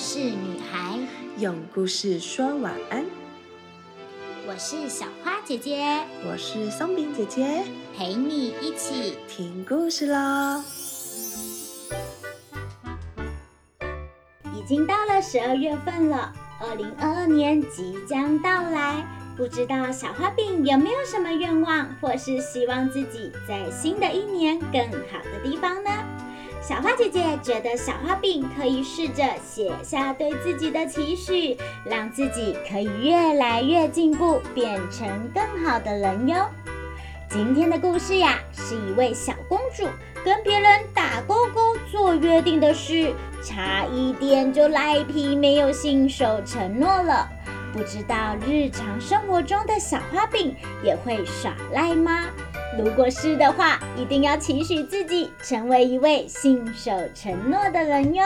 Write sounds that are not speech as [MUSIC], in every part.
事女孩，用故事说晚安。我是小花姐姐，我是松饼姐姐，陪你一起听故事喽。已经到了十二月份了，二零二二年即将到来，不知道小花饼有没有什么愿望，或是希望自己在新的一年更好的地方呢？小花姐姐觉得小花饼可以试着写下对自己的期许，让自己可以越来越进步，变成更好的人哟。今天的故事呀，是一位小公主跟别人打勾勾做约定的事，差一点就赖皮，没有信守承诺了。不知道日常生活中的小花饼也会耍赖吗？如果是的话，一定要期许自己成为一位信守承诺的人哟。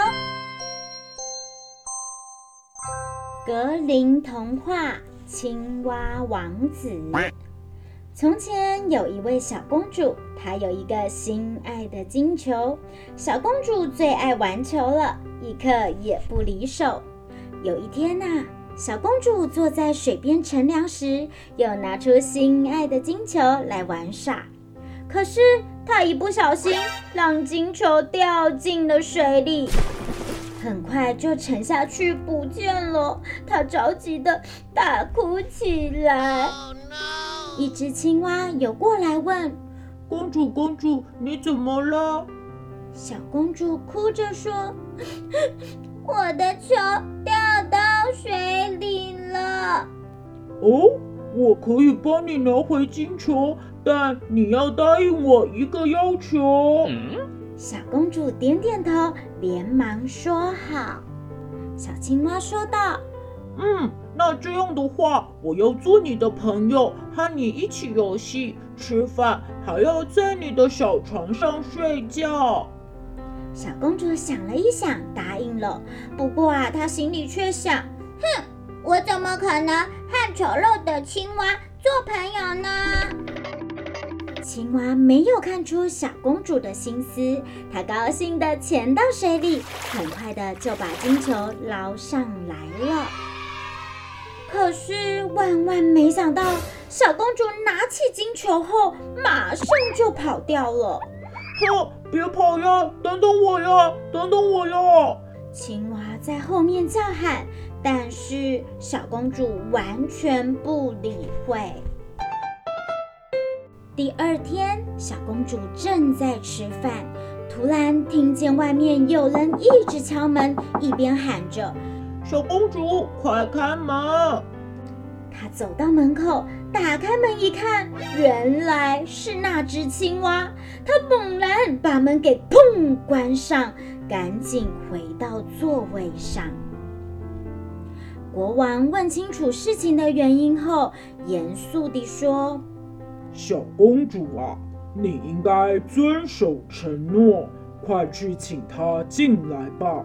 格林童话《青蛙王子》。从前有一位小公主，她有一个心爱的金球。小公主最爱玩球了，一刻也不离手。有一天呐。小公主坐在水边乘凉时，又拿出心爱的金球来玩耍。可是她一不小心，让金球掉进了水里，很快就沉下去不见了。她着急的大哭起来。一只青蛙游过来问：“公主，公主，你怎么了？”小公主哭着说：“ [LAUGHS] 我的球水里了。”哦，我可以帮你拿回金球，但你要答应我一个要求。小公主点点头，连忙说好。小青蛙说道：“嗯，那这样的话，我要做你的朋友，和你一起游戏、吃饭，还要在你的小床上睡觉。”小公主想了一想，答应了。不过啊，她心里却想：哼，我怎么可能和丑陋的青蛙做朋友呢？青蛙没有看出小公主的心思，它高兴地潜到水里，很快的就把金球捞上来了。可是万万没想到，小公主拿起金球后，马上就跑掉了。呵，别跑呀！等等我呀！等等我呀！青蛙在后面叫喊，但是小公主完全不理会。第二天，小公主正在吃饭，突然听见外面有人一直敲门，一边喊着：“小公主，快开门！”她走到门口。打开门一看，原来是那只青蛙。她猛然把门给砰关上，赶紧回到座位上。国王问清楚事情的原因后，严肃地说：“小公主啊，你应该遵守承诺，快去请他进来吧。”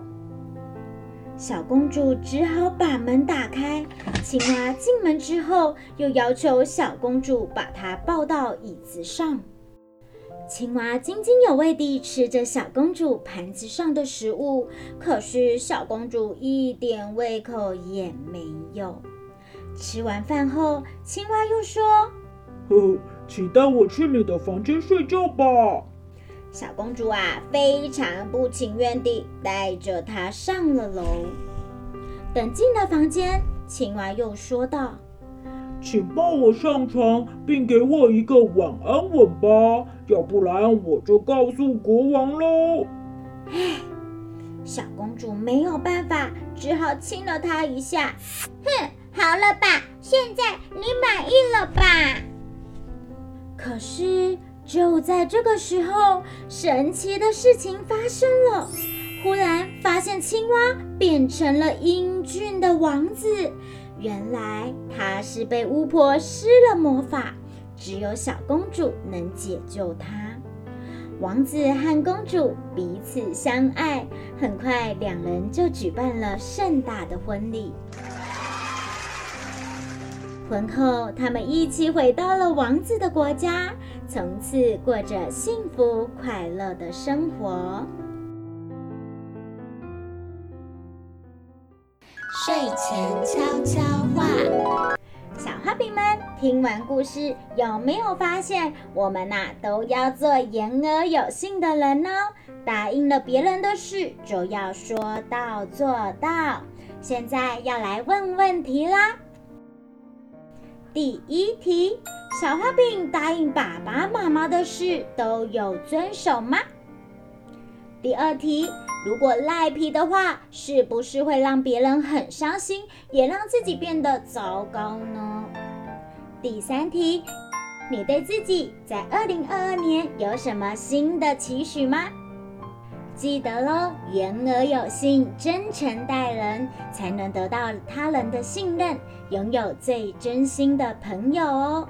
小公主只好把门打开。青蛙进门之后，又要求小公主把她抱到椅子上。青蛙津津有味地吃着小公主盘子上的食物，可是小公主一点胃口也没有。吃完饭后，青蛙又说：“呵呵，请带我去你的房间睡觉吧。”小公主啊，非常不情愿地带着它上了楼。等进了房间，青蛙又说道：“请抱我上床，并给我一个晚安吻吧，要不然我就告诉国王喽。”唉，小公主没有办法，只好亲了他一下。哼，好了吧，现在你满意了吧？可是。就在这个时候，神奇的事情发生了。忽然发现青蛙变成了英俊的王子，原来她是被巫婆施了魔法，只有小公主能解救她。王子和公主彼此相爱，很快两人就举办了盛大的婚礼。婚后，他们一起回到了王子的国家，从此过着幸福快乐的生活。睡前悄悄话。小花饼们，听完故事有没有发现，我们呐、都要做言而有信的人哦？答应了别人的事，就要说到做到。现在要来问问题啦。第一题，小花饼答应爸爸妈妈的事都有遵守吗？第二题，如果赖皮的话，是不是会让别人很伤心，也让自己变得糟糕呢？第三题，你对自己在二零二二年有什么新的期许吗？记得喽，言而有信，真诚待人，才能得到他人的信任，拥有最真心的朋友哦。